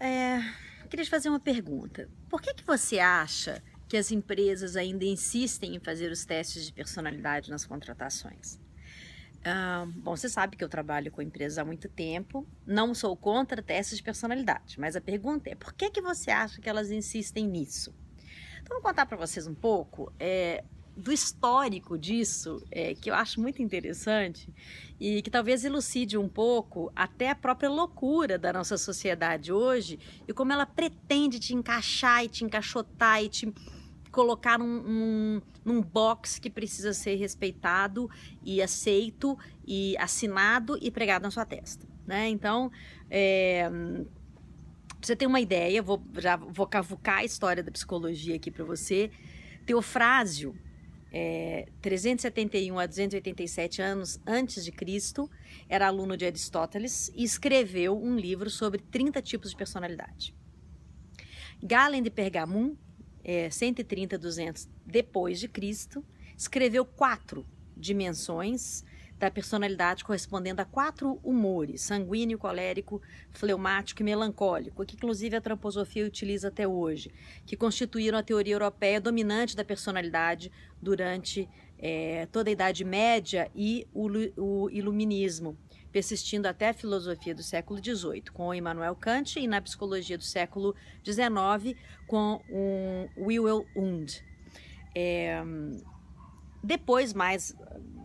é, queria te fazer uma pergunta. Por que, que você acha que as empresas ainda insistem em fazer os testes de personalidade nas contratações? Ah, bom, você sabe que eu trabalho com empresas há muito tempo, não sou contra testes de personalidade, mas a pergunta é por que, que você acha que elas insistem nisso? Então, vou contar para vocês um pouco é, do histórico disso, é, que eu acho muito interessante e que talvez elucide um pouco até a própria loucura da nossa sociedade hoje e como ela pretende te encaixar e te encaixotar e te colocar num, num, num box que precisa ser respeitado e aceito e assinado e pregado na sua testa, né? Então, é, você ter uma ideia, vou já vou cavucar a história da psicologia aqui para você. Teofrásio, é, 371 a 287 anos antes de Cristo, era aluno de Aristóteles e escreveu um livro sobre 30 tipos de personalidade. Galen de Pergamum, é, 130 200 depois de Cristo, escreveu quatro dimensões da personalidade correspondendo a quatro humores: sanguíneo, colérico, fleumático e melancólico, que inclusive a antroposofia utiliza até hoje, que constituíram a teoria europeia dominante da personalidade durante é, toda a Idade Média e o, o Iluminismo persistindo até a filosofia do século XVIII, com Immanuel Kant, e na psicologia do século XIX, com um Wilhelm Wundt. É, depois, mais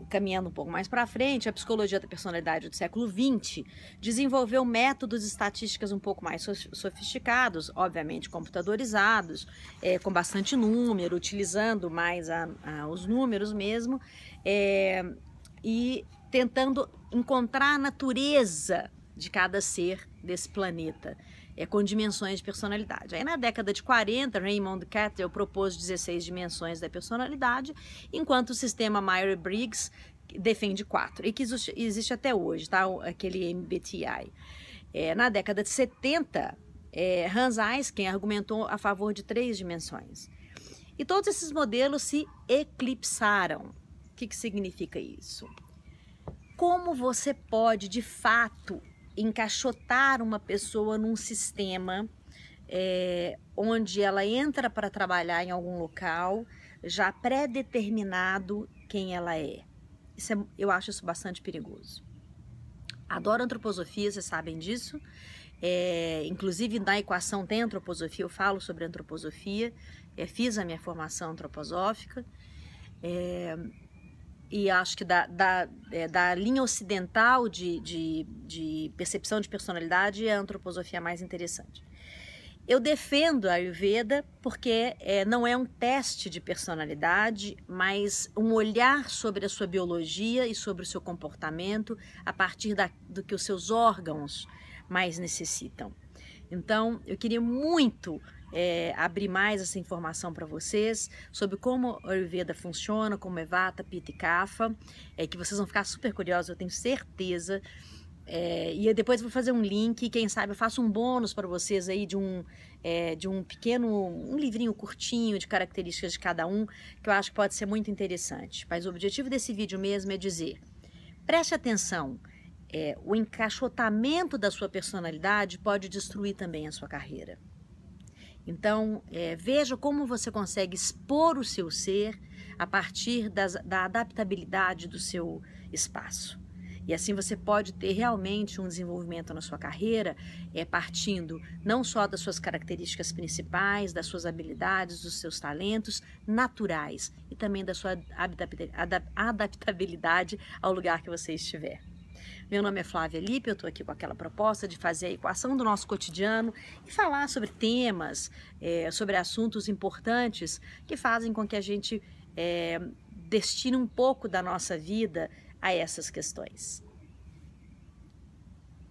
caminhando um pouco mais para frente, a psicologia da personalidade do século XX desenvolveu métodos estatísticas um pouco mais sofisticados, obviamente computadorizados, é, com bastante número, utilizando mais a, a, os números mesmo, é, e tentando encontrar a natureza de cada ser desse planeta, é, com dimensões de personalidade. Aí na década de 40, Raymond Cattell propôs 16 dimensões da personalidade, enquanto o sistema Myers-Briggs defende quatro, e que existe até hoje, tá? aquele MBTI. É, na década de 70, é, Hans Eisken argumentou a favor de três dimensões. E todos esses modelos se eclipsaram. O que, que significa isso? como você pode de fato encaixotar uma pessoa num sistema é, onde ela entra para trabalhar em algum local já pré-determinado quem ela é. Isso é, eu acho isso bastante perigoso. Adoro antroposofia, vocês sabem disso. É, inclusive na equação tem antroposofia, eu falo sobre antroposofia. É, fiz a minha formação antroposófica. É, e acho que da, da, é, da linha ocidental de, de, de, percepção de personalidade é a antroposofia mais interessante. Eu defendo a Ayurveda porque é, não é um teste de personalidade, mas um olhar sobre a sua biologia e sobre o seu comportamento a partir da, do que os seus órgãos mais necessitam. Então, eu queria muito é, abrir mais essa informação para vocês sobre como a Ayurveda funciona, como é Vata, Pitta e Kapha, é, que vocês vão ficar super curiosos, eu tenho certeza. É, e depois vou fazer um link, quem sabe eu faço um bônus para vocês aí de um, é, de um pequeno, um livrinho curtinho de características de cada um, que eu acho que pode ser muito interessante. Mas o objetivo desse vídeo mesmo é dizer, preste atenção, é, o encaixotamento da sua personalidade pode destruir também a sua carreira. Então, é, veja como você consegue expor o seu ser a partir das, da adaptabilidade do seu espaço. E assim você pode ter realmente um desenvolvimento na sua carreira, é, partindo não só das suas características principais, das suas habilidades, dos seus talentos naturais e também da sua adaptabilidade ao lugar que você estiver. Meu nome é Flávia Lippe, eu estou aqui com aquela proposta de fazer a equação do nosso cotidiano e falar sobre temas, é, sobre assuntos importantes que fazem com que a gente é, destine um pouco da nossa vida a essas questões.